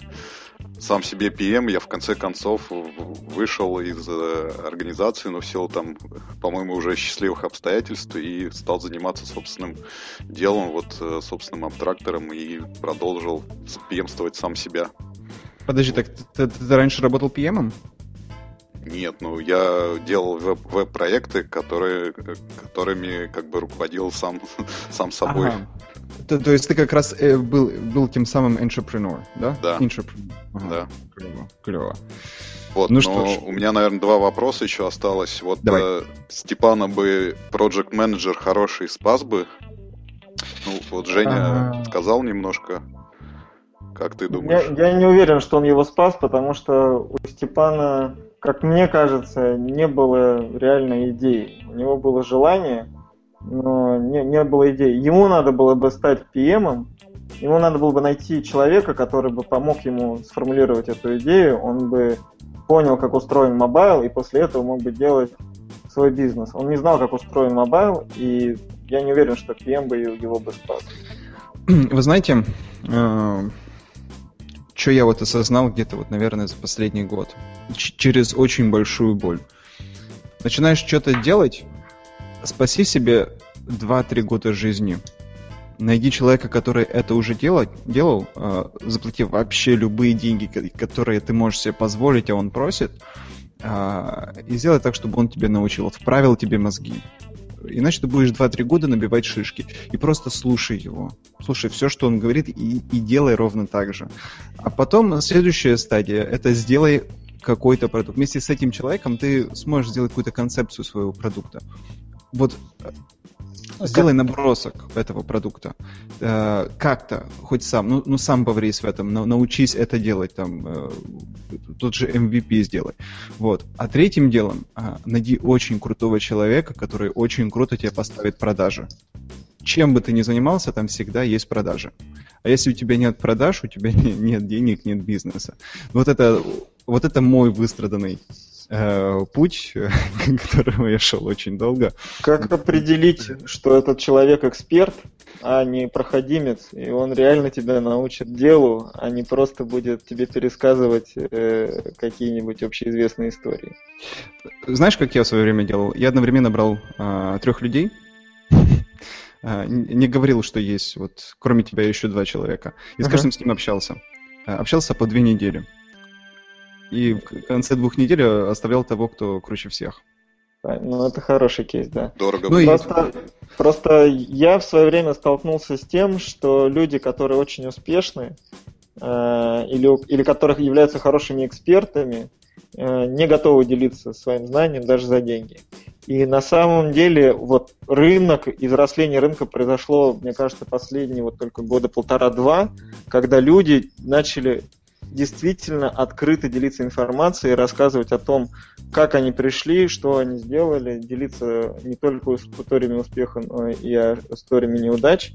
сам себе PM, я в конце концов вышел из э, организации, но в силу там, по-моему, уже счастливых обстоятельств и стал заниматься собственным делом, вот э, собственным абтрактором и продолжил пьемствовать сам себя. Подожди, так ты, ты, ты раньше работал PM? Нет, ну я делал веб- веб-проекты, которые, которыми как бы руководил сам, сам собой. Ага. То, то есть ты как раз э, был, был тем самым entrepreneur, да? Да. Entrepreneur. Ага. Да. Клево, клево. Вот, ну, что ж. у меня, наверное, два вопроса еще осталось. Вот Давай. э, Степана бы project менеджер хороший спас бы. Ну, вот Женя ага. сказал немножко. Как ты думаешь? Я, я не уверен, что он его спас, потому что у Степана, как мне кажется, не было реальной идеи. У него было желание, но не, не было идеи. Ему надо было бы стать PM, ему надо было бы найти человека, который бы помог ему сформулировать эту идею, он бы понял, как устроен mobile, и после этого мог бы делать свой бизнес. Он не знал, как устроен mobile, и я не уверен, что PM бы его бы спас. Вы знаете, э, что я вот осознал где-то вот, наверное, за последний год. Ч- через очень большую боль. Начинаешь что-то делать, спаси себе 2-3 года жизни. Найди человека, который это уже делал, делал э, заплати вообще любые деньги, которые ты можешь себе позволить, а он просит, э, и сделай так, чтобы он тебе научил, вправил тебе мозги. Иначе ты будешь 2-3 года набивать шишки. И просто слушай его. Слушай все, что он говорит, и, и делай ровно так же. А потом следующая стадия – это сделай какой-то продукт. Вместе с этим человеком ты сможешь сделать какую-то концепцию своего продукта вот а сделай набросок этого продукта. Э, как-то, хоть сам, ну, ну сам поврись в этом, на, научись это делать, там, э, тот же MVP сделай. Вот. А третьим делом, э, найди очень крутого человека, который очень круто тебе поставит продажи. Чем бы ты ни занимался, там всегда есть продажи. А если у тебя нет продаж, у тебя нет денег, нет бизнеса. Вот это, вот это мой выстраданный э, путь, к которому я шел очень долго. Как определить, что этот человек эксперт, а не проходимец, и он реально тебя научит делу, а не просто будет тебе пересказывать э, какие-нибудь общеизвестные истории? Знаешь, как я в свое время делал? Я одновременно брал э, трех людей, э, не говорил, что есть вот кроме тебя еще два человека, и с каждым с ним общался. Э, общался по две недели и в конце двух недель оставлял того, кто круче всех. Ну, это хороший кейс, да. Дорого. Ну, просто, просто я в свое время столкнулся с тем, что люди, которые очень успешны, э, или, или которых являются хорошими экспертами, э, не готовы делиться своим знанием даже за деньги. И на самом деле вот рынок, изросление рынка произошло, мне кажется, последние вот только года полтора-два, когда люди начали действительно открыто делиться информацией, рассказывать о том, как они пришли, что они сделали, делиться не только историями успеха, но и историями неудач.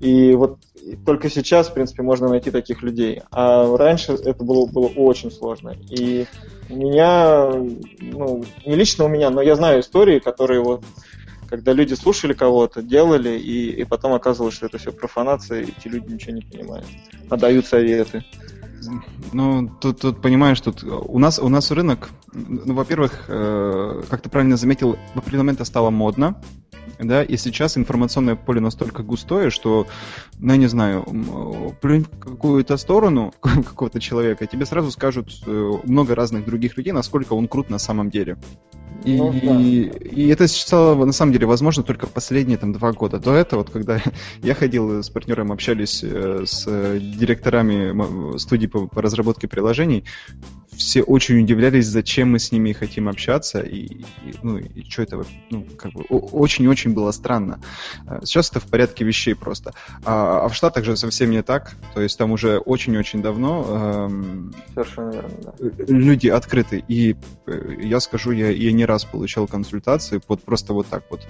И вот только сейчас, в принципе, можно найти таких людей. А раньше это было, было очень сложно. И у меня, ну, не лично у меня, но я знаю истории, которые вот когда люди слушали кого-то, делали, и, и потом оказывалось, что это все профанация, и эти люди ничего не понимают, а дают советы. Ну, тут, тут понимаешь, тут у нас, у нас рынок, ну, во-первых, э, как ты правильно заметил, в определенный момент это стало модно, да, и сейчас информационное поле настолько густое, что, ну, я не знаю, плюнь в какую-то сторону какого-то человека, тебе сразу скажут э, много разных других людей, насколько он крут на самом деле. И, ну, да. и, и это стало, на самом деле, возможно только последние там, два года. До этого, вот, когда я ходил с партнером, общались э, с директорами студии по, по разработке приложений, все очень удивлялись, зачем мы с ними хотим общаться, и, и ну, и что это, ну, как бы, очень-очень было странно. А, сейчас это в порядке вещей просто. А, а в Штатах же совсем не так, то есть там уже очень-очень давно эм, Совершенно верно, да. люди открыты, и э, я скажу, я, я не раз получал консультации под просто вот так вот.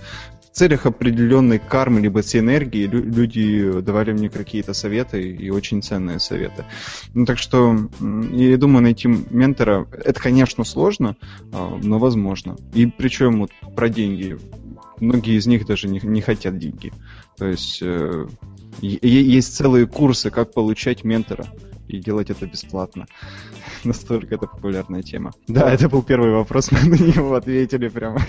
В целях определенной кармы либо синергии люди давали мне какие-то советы, и очень ценные советы. Ну, так что я думаю, найти ментора, это, конечно, сложно, а, но возможно. И причем вот про деньги. Многие из них даже не, не хотят деньги. То есть э, есть целые курсы, как получать ментора и делать это бесплатно. Настолько это популярная тема. Да, это был первый вопрос, мы на него ответили прямо.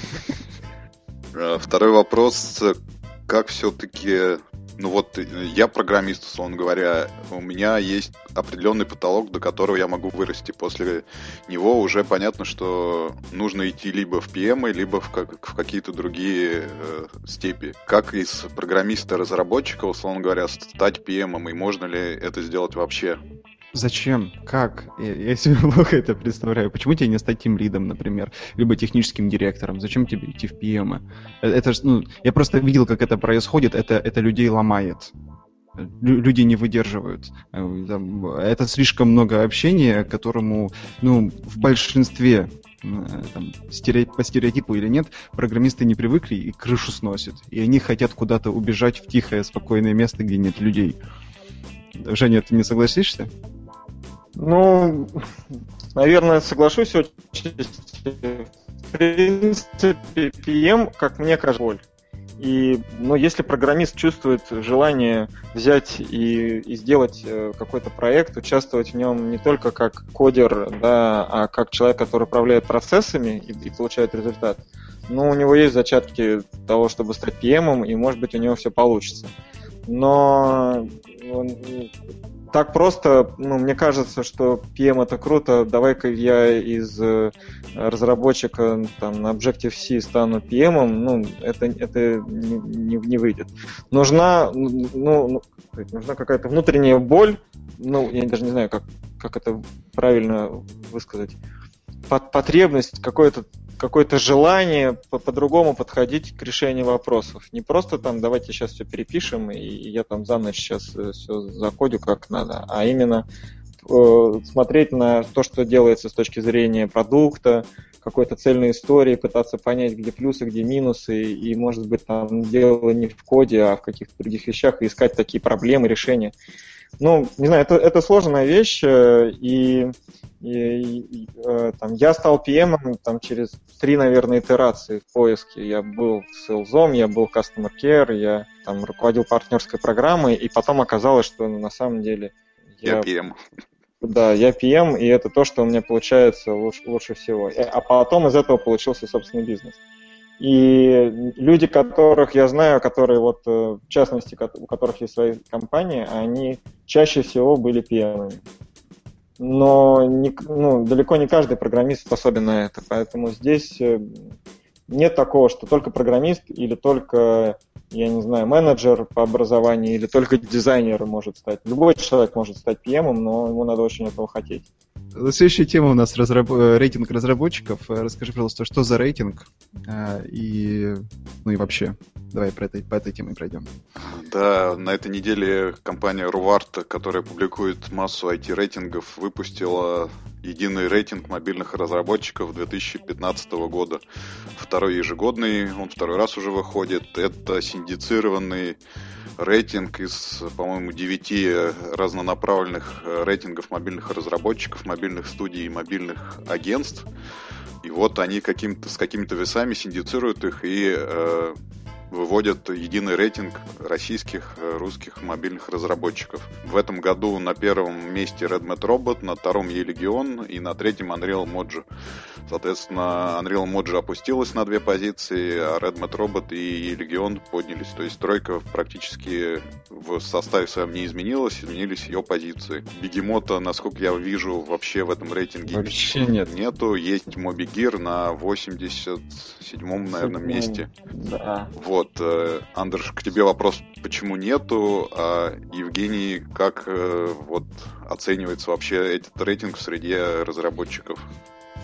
А, второй вопрос. Как все-таки ну вот э, я программист, условно говоря, у меня есть определенный потолок, до которого я могу вырасти. После него уже понятно, что нужно идти либо в PM, либо в, как, в какие-то другие э, степи. Как из программиста-разработчика, условно говоря, стать PM, и можно ли это сделать вообще? Зачем? Как? Я, я себе плохо это представляю. Почему тебе не стать тем лидом, например, либо техническим директором? Зачем тебе идти в PM? Э, это ж, ну, я просто видел, как это происходит. Это, это людей ломает. Лю люди не выдерживают. Э, это слишком много общения, которому, ну, в большинстве э, там, стереотип, по стереотипу или нет, программисты не привыкли и крышу сносят. И они хотят куда-то убежать в тихое, спокойное место, где нет людей. Женя, ты не согласишься? Ну, наверное, соглашусь отчасти. В принципе, PM, как мне кажется, боль. И, ну, если программист чувствует желание взять и, и сделать э, какой-то проект, участвовать в нем не только как кодер, да, а как человек, который управляет процессами и, и получает результат, ну, у него есть зачатки того, чтобы стать PM, и, может быть, у него все получится. Но так просто, ну, мне кажется, что PM это круто, давай-ка я из э, разработчика там, на Objective-C стану PM, ну, это, это не, не, не выйдет. Нужна, ну, ну нужна какая-то внутренняя боль, ну, я даже не знаю, как, как это правильно высказать, потребность, какое-то какое-то желание по-другому подходить к решению вопросов. Не просто там давайте сейчас все перепишем, и я там за ночь сейчас э, все закодю как надо, а именно э, смотреть на то, что делается с точки зрения продукта, какой-то цельной истории, пытаться понять, где плюсы, где минусы, и, может быть, там дело не в коде, а в каких-то других вещах, и искать такие проблемы, решения. Ну, не знаю, это, это сложная вещь, э, и и, и, э, там, я стал PM там, через три, наверное, итерации в поиске. Я был в Sales, я был Customer Care, я там руководил партнерской программой, и потом оказалось, что на самом деле я, я PM. Да, я PM, и это то, что у меня получается лучше, лучше всего. А потом из этого получился собственный бизнес. И люди, которых я знаю, которые вот, э, в частности, у которых есть свои компании, они чаще всего были. -ами но не, ну, далеко не каждый программист способен на это, поэтому здесь э, нет такого, что только программист или только, я не знаю, менеджер по образованию или только дизайнер может стать. Любой человек может стать PM, но ему надо очень этого хотеть. Следующая тема у нас разраб... Э, рейтинг разработчиков. Расскажи, пожалуйста, что за рейтинг э, и, ну и вообще, давай про этой, по этой теме пройдем. Да, на этой неделе компания Ruvart, которая публикует массу IT-рейтингов, выпустила единый рейтинг мобильных разработчиков 2015 года. Второй ежегодный, он второй раз уже выходит. Это синдицированный рейтинг из, по-моему, 9 разнонаправленных э, рейтингов мобильных разработчиков, мобильных студий и мобильных агентств. И вот они каким-то, с какими-то весами синдицируют их и э, выводят единый рейтинг российских, э, русских мобильных разработчиков. В этом году на первом месте RedMat Robot, на втором E-Legion и на третьем Unreal Mojo. Соответственно, Unreal Mojo опустилась на две позиции, а RedMat Robot и E-Legion поднялись. То есть тройка практически в составе своем не изменилась, изменились ее позиции. Бегемота, насколько я вижу, вообще в этом рейтинге вообще нет. нету. Есть Моби Гир на 87-м, наверное, месте. Да. Вот, э, Андерш, к тебе вопрос, почему нету, а Евгений, как э, вот оценивается вообще этот рейтинг в среде разработчиков?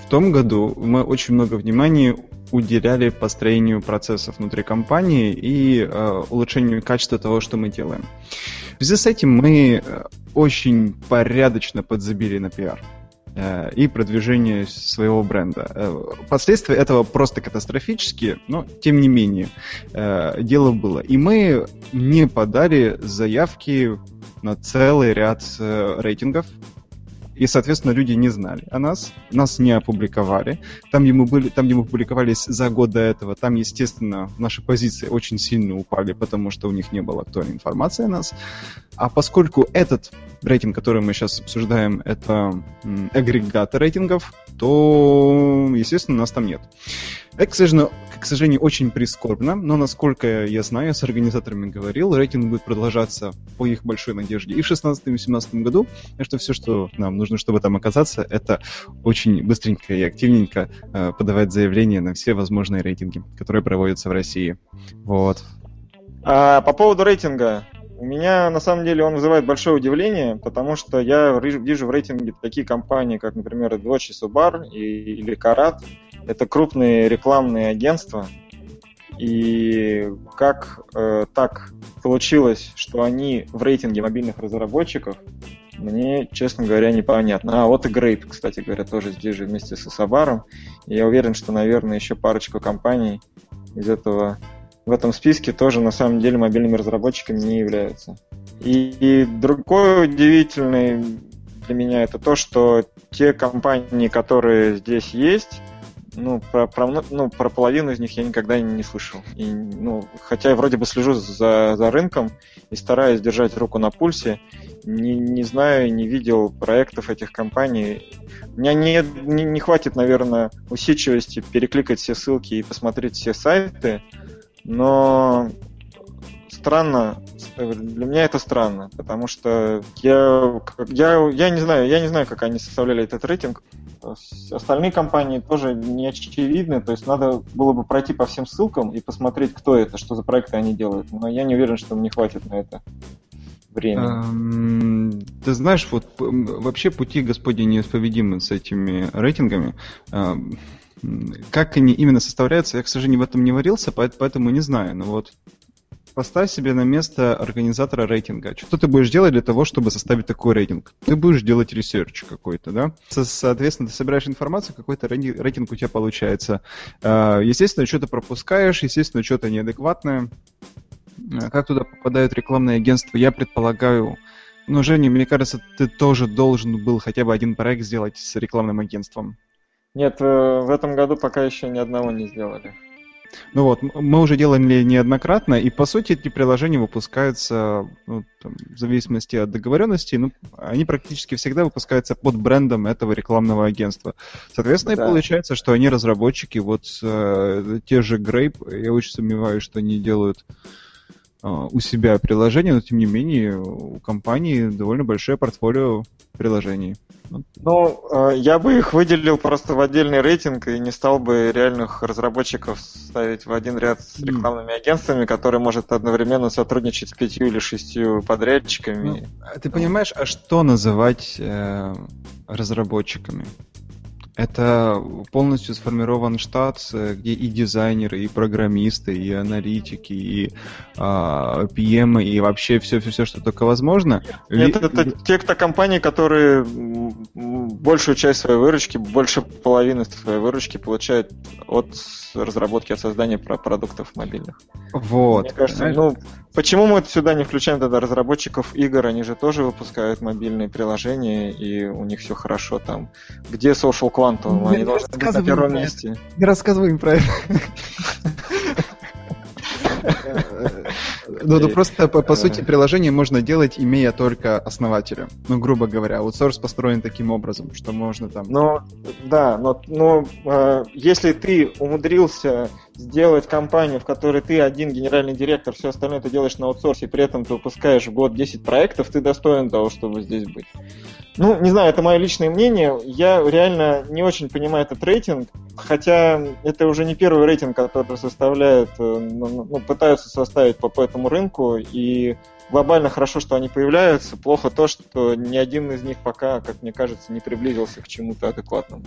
В том году мы очень много внимания уделяли построению процессов внутри компании и э, улучшению качества того, что мы делаем. В связи с этим мы э, очень порядочно подзабили на пиар и продвижение своего бренда. Э, последствия этого просто катастрофические, но тем не менее дело было. И мы не подали заявки на целый ряд рейтингов и, соответственно, люди не знали о нас, нас не опубликовали. Там, где мы, были, там, где мы публиковались за год до этого, там, естественно, наши позиции очень сильно упали, потому что у них не было актуальной информации о нас. А поскольку этот рейтинг, который мы сейчас обсуждаем, это агрегатор рейтингов, то, естественно, нас там нет. Это, к сожалению, к сожалению, очень прискорбно, но, насколько я знаю, с организаторами говорил, рейтинг будет продолжаться по их большой надежде и в 2016 и 2017 году, и что все, что нам нужно, чтобы там оказаться, это очень быстренько и активненько э, подавать заявления на все возможные рейтинги, которые проводятся в России. Вот. А, по поводу рейтинга, у меня, на самом деле, он вызывает большое удивление, потому что я вижу в рейтинге такие компании, как, например, Dodge Subar или Карат, это крупные рекламные агентства. И как э, так получилось, что они в рейтинге мобильных разработчиков, мне, честно говоря, непонятно. А вот и Grape, кстати говоря, тоже здесь же вместе с Исабаром. И я уверен, что, наверное, еще парочка компаний из этого в этом списке тоже на самом деле мобильными разработчиками не являются. И, и другой удивительный для меня это то, что те компании, которые здесь есть, ну, про, про, ну, про половину из них я никогда не слышал. И, ну, хотя я вроде бы слежу за, за рынком и стараюсь держать руку на пульсе, не, не знаю, не видел проектов этих компаний. У меня не, не, не хватит, наверное, усидчивости перекликать все ссылки и посмотреть все сайты, но странно, для меня это странно, потому что я, я, я не знаю, я не знаю, как они составляли этот рейтинг. Остальные компании тоже не очевидны, то есть надо было бы пройти по всем ссылкам и посмотреть, кто это, что за проекты они делают. Но я не уверен, что мне хватит на это времени. Ты знаешь, вот вообще пути Господи неисповедимы с этими рейтингами. Как они именно составляются, я, к сожалению, в этом не варился, поэтому не знаю. Но вот Поставь себе на место организатора рейтинга. Что ты будешь делать для того, чтобы составить такой рейтинг? Ты будешь делать research какой-то, да? Соответственно, ты собираешь информацию, какой-то рейтинг у тебя получается. А, естественно, что-то пропускаешь, естественно, что-то неадекватное. А, как туда попадают рекламные агентства, я предполагаю, ну, Женя, мне кажется, ты тоже должен был хотя бы один проект сделать с рекламным агентством. Нет, э, в этом году пока еще ни одного не сделали. Ну вот, мы уже делали неоднократно, и по сути эти приложения выпускаются, ну, там, в зависимости от договоренности, ну, они практически всегда выпускаются под брендом этого рекламного агентства. Соответственно, да. и получается, что они разработчики, вот э, те же Grape, я очень сомневаюсь, что они делают э, у себя приложение, но тем не менее у компании довольно большое портфолио приложений. Ну, э, я бы их выделил просто в отдельный рейтинг и не стал бы реальных разработчиков ставить в один ряд с рекламными агентствами, которые может одновременно сотрудничать с пятью или шестью подрядчиками. Ну, ты понимаешь, а что называть э, разработчиками? Это полностью сформирован штат, где и дизайнеры, и программисты, и аналитики, и а, PM, и вообще все-все-все, что только возможно. Нет, Ли... это те, кто компании, которые большую часть своей выручки, больше половины своей выручки получают от разработки, от создания продуктов мобильных. Вот. Мне кажется, ну, почему мы сюда не включаем тогда разработчиков игр? Они же тоже выпускают мобильные приложения, и у них все хорошо там. Где Social Quantum? Они должны быть на первом месте. Не рассказывай им про это. Ну, ну просто, по сути, приложение можно делать, имея только основателя. Ну, грубо говоря, аутсорс построен таким образом, что можно там... Ну, да, но, но э, если ты умудрился сделать компанию, в которой ты один генеральный директор, все остальное ты делаешь на аутсорсе, при этом ты выпускаешь в год 10 проектов, ты достоин того, чтобы здесь быть. Ну, не знаю, это мое личное мнение. Я реально не очень понимаю этот рейтинг, хотя это уже не первый рейтинг, который составляет, э, ну, ну, ну, пытаются составить по, по этому рынку, и глобально хорошо, что они появляются. Плохо то, что ни один из них пока, как мне кажется, не приблизился к чему-то адекватному.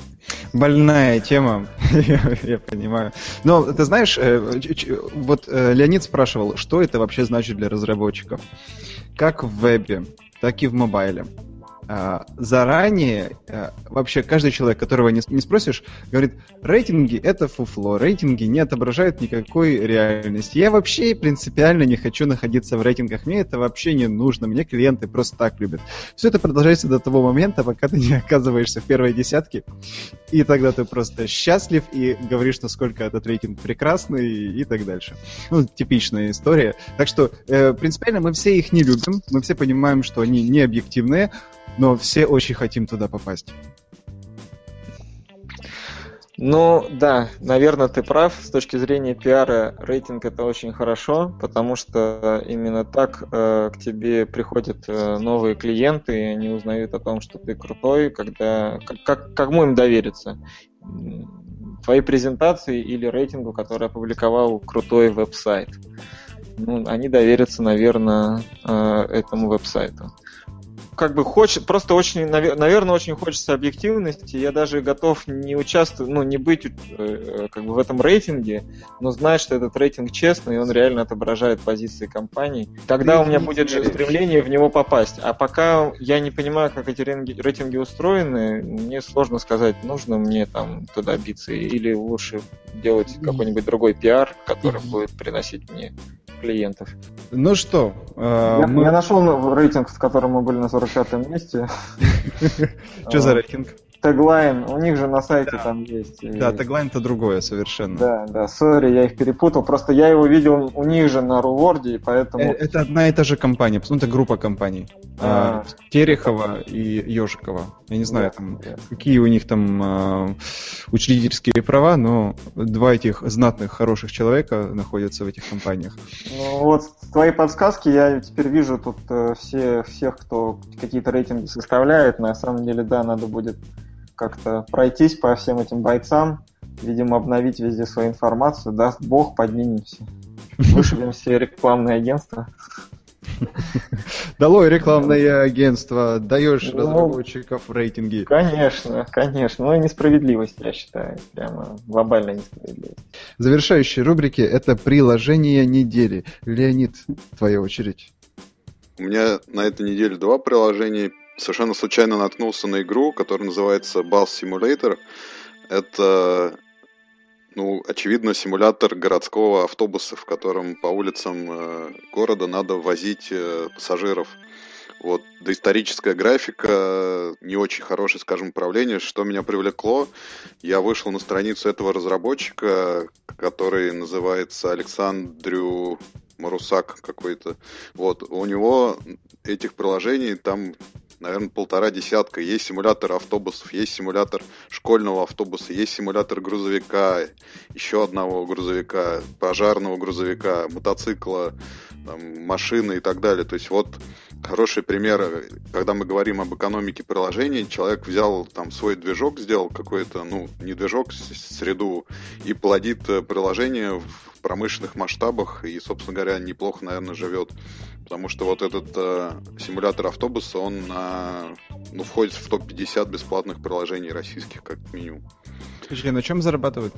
Больная тема, я, понимаю. Но ты знаешь, э, вот э, Леонид спрашивал, что это вообще значит для разработчиков? Как в вебе, так и в мобайле. А, заранее, а, вообще каждый человек, которого не, не спросишь, говорит, рейтинги это фуфло, рейтинги не отображают никакой реальности. Я вообще принципиально не хочу находиться в рейтингах, мне это вообще не нужно, мне клиенты просто так любят. Все это продолжается до того момента, пока ты не оказываешься в первой десятке, и тогда ты просто счастлив и говоришь, насколько этот рейтинг прекрасный и так дальше. Ну, типичная история. Так что, э, принципиально мы все их не любим, мы все понимаем, что они не объективные, но все очень хотим туда попасть. Ну, да, наверное, ты прав. С точки зрения пиара рейтинг это очень хорошо, потому что именно так э, к тебе приходят э, новые клиенты, и они узнают о том, что ты крутой, когда как, как, кому им довериться? Твоей презентации или рейтингу, который опубликовал крутой веб-сайт. Ну, они доверятся, наверное, э, этому веб-сайту как бы хочет, просто очень, наверное, очень хочется объективности. Я даже готов не участвовать, ну, не быть э, как бы в этом рейтинге, но знать, что этот рейтинг честный, и он реально отображает позиции компаний. Тогда у меня будет же стремление в него попасть. А пока я не понимаю, как эти рейтинги, рейтинги устроены, мне сложно сказать, нужно мне там туда биться или лучше делать какой-нибудь другой пиар, который будет приносить мне клиентов. Ну что, э, я, мы... я нашел рейтинг, в котором мы были на 45 месте. Что за рейтинг? Теглайн, у них же на сайте да. там есть. Да, теглайн это другое совершенно. Да, да, сори, я их перепутал. Просто я его видел у них же на Руворде, поэтому... Э, это одна и та же компания, ну это группа компаний. А, Терехова и Ежикова. Я не знаю, там, какие у них там а, учредительские права, но два этих знатных, хороших человека находятся в этих компаниях. Ну вот, твои подсказки я теперь вижу тут э, все, всех, кто какие-то рейтинги составляет. На самом деле, да, надо будет как-то пройтись по всем этим бойцам, видимо, обновить везде свою информацию, даст бог, поднимемся. Вышибем все рекламные агентства. Долой рекламное агентство, даешь ну, разработчиков рейтинги. Конечно, конечно. Ну и несправедливость, я считаю. Прямо глобальная несправедливость. Завершающие рубрики – это приложение недели. Леонид, твоя очередь. У меня на этой неделе два приложения совершенно случайно наткнулся на игру, которая называется Bus Simulator. Это, ну, очевидно, симулятор городского автобуса, в котором по улицам э, города надо возить э, пассажиров. Вот, доисторическая графика, не очень хорошее, скажем, управление. Что меня привлекло, я вышел на страницу этого разработчика, который называется Александрю Марусак какой-то. Вот, у него этих приложений там наверное, полтора десятка. Есть симулятор автобусов, есть симулятор школьного автобуса, есть симулятор грузовика, еще одного грузовика, пожарного грузовика, мотоцикла, там, машины и так далее. То есть вот хороший пример, когда мы говорим об экономике приложений, человек взял там свой движок, сделал какой-то, ну, не движок, среду, и плодит э, приложение в промышленных масштабах и, собственно говоря, неплохо, наверное, живет. Потому что вот этот э, симулятор автобуса, он на, ну, входит в топ-50 бесплатных приложений российских, как минимум. Скажи, на чем зарабатывают?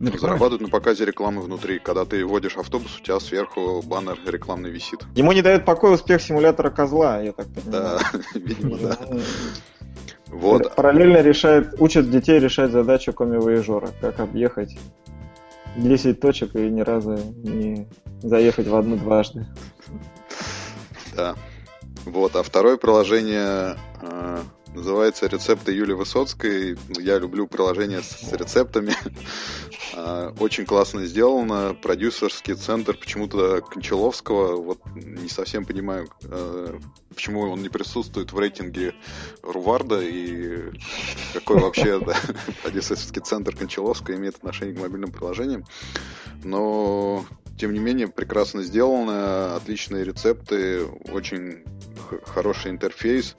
На Зарабатывают на показе рекламы внутри. Когда ты вводишь автобус, у тебя сверху баннер рекламный висит. Ему не дает покоя успех симулятора козла, я так понимаю. Да, видимо, да. Вот. Параллельно решает, учат детей решать задачу коми-воежора, как объехать 10 точек и ни разу не заехать в одну дважды. Да. Вот, а второе приложение э, называется «Рецепты Юлии Высоцкой». Я люблю приложения с рецептами. А, очень классно сделано. Продюсерский центр почему-то Кончаловского. Вот не совсем понимаю, а, почему он не присутствует в рейтинге Руварда и какой вообще да, продюсерский центр Кончаловского имеет отношение к мобильным приложениям. Но, тем не менее, прекрасно сделано, отличные рецепты, очень хороший интерфейс,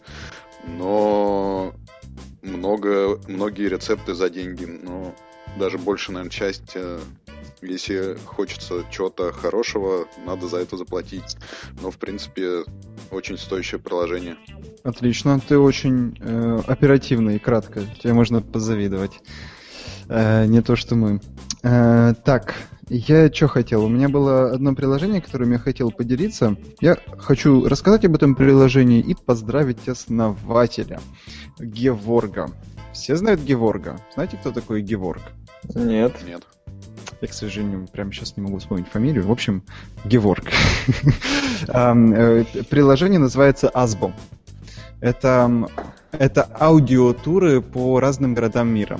но много, многие рецепты за деньги, но даже больше, наверное, часть, э, если хочется чего-то хорошего, надо за это заплатить. Но, в принципе, очень стоящее приложение. Отлично, ты очень э, оперативно и кратко. Тебе можно позавидовать. Э, не то, что мы. Э, так, я что хотел? У меня было одно приложение, которым я хотел поделиться. Я хочу рассказать об этом приложении и поздравить основателя Геворга. Все знают Геворга? Знаете, кто такой Геворг? Нет. Нет. Я, к сожалению, прямо сейчас не могу вспомнить фамилию. В общем, Геворг. Э, приложение называется Асбо. Это, это аудиотуры по разным городам мира.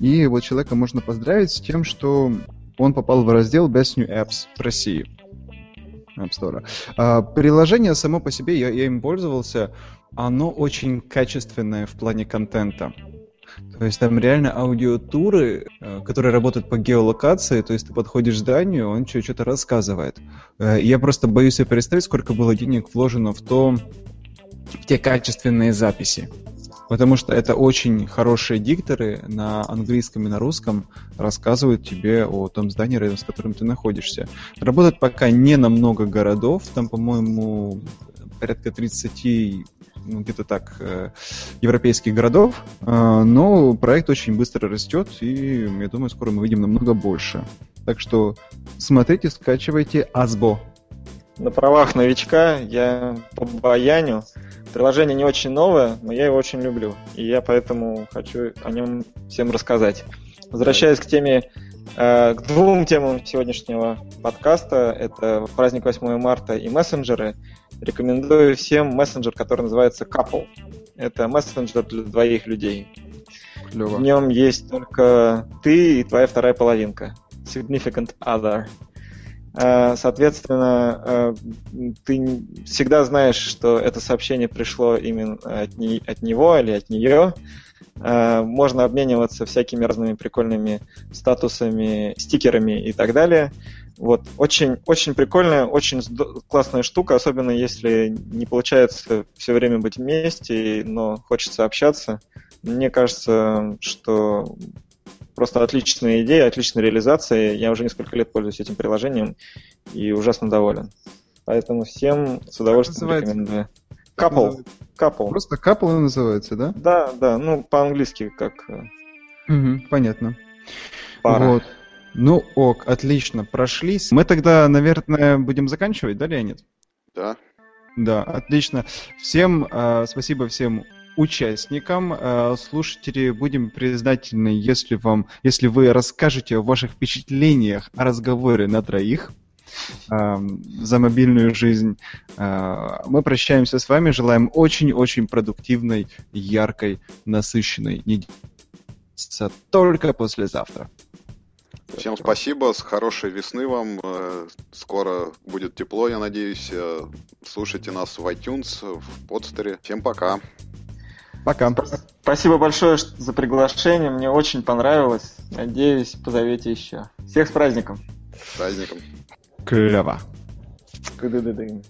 И вот человека можно поздравить с тем, что он попал в раздел Best New Apps России. App Store. А, приложение само по себе, я, я им пользовался, оно очень качественное в плане контента. То есть там реально аудиотуры, э, которые работают по геолокации, то есть ты подходишь к зданию, он что-то рассказывает. Э, я просто боюсь себе представить, сколько было денег вложено в то, в те качественные записи. Потому что это очень хорошие дикторы на английском и на русском рассказывают тебе о том здании, рядом с которым ты находишься. Работает пока не на много городов, там, по-моему, порядка 30 ну, где-то так, э, европейских городов, э, но проект очень быстро растет, и я думаю, скоро мы видим намного больше. Так что смотрите, скачивайте Азбо. На правах новичка я по баяню. Приложение не очень новое, но я его очень люблю. И я поэтому хочу о нем всем рассказать. Возвращаясь к теме, э, к двум темам сегодняшнего подкаста, это праздник 8 марта и мессенджеры – Рекомендую всем мессенджер, который называется Couple. Это мессенджер для двоих людей. Клево. В нем есть только ты и твоя вторая половинка. Significant other. Э, соответственно, э, ты всегда знаешь, что это сообщение пришло именно от, не, от него или от нее. Э, можно обмениваться всякими разными прикольными статусами, стикерами и так далее. Вот, очень, очень прикольная, очень классная штука, особенно если не получается все время быть вместе, но хочется общаться. Мне кажется, что просто отличная идея, отличная реализация. Я уже несколько лет пользуюсь этим приложением и ужасно доволен. Поэтому всем с удовольствием рекомендую. Couple. Couple. Просто couple называется, да? Да, да, ну по-английски как... Угу, понятно. Пара. Вот. Ну ок, отлично, прошлись. Мы тогда, наверное, будем заканчивать, да, Леонид? Да. Да, отлично. Всем э, спасибо всем участникам. Э, слушатели, будем признательны, если вам, если вы расскажете о ваших впечатлениях о разговоре на троих э, за мобильную жизнь. Э, мы прощаемся с вами, желаем очень-очень продуктивной, яркой, насыщенной недели. Только послезавтра. Всем спасибо, с хорошей весны вам. Скоро будет тепло, я надеюсь. Слушайте нас в iTunes, в подстере. Всем пока. Пока. Спасибо большое за приглашение. Мне очень понравилось. Надеюсь, позовете еще. Всех с праздником. С праздником. Клево. Кы-ды-ды-ды.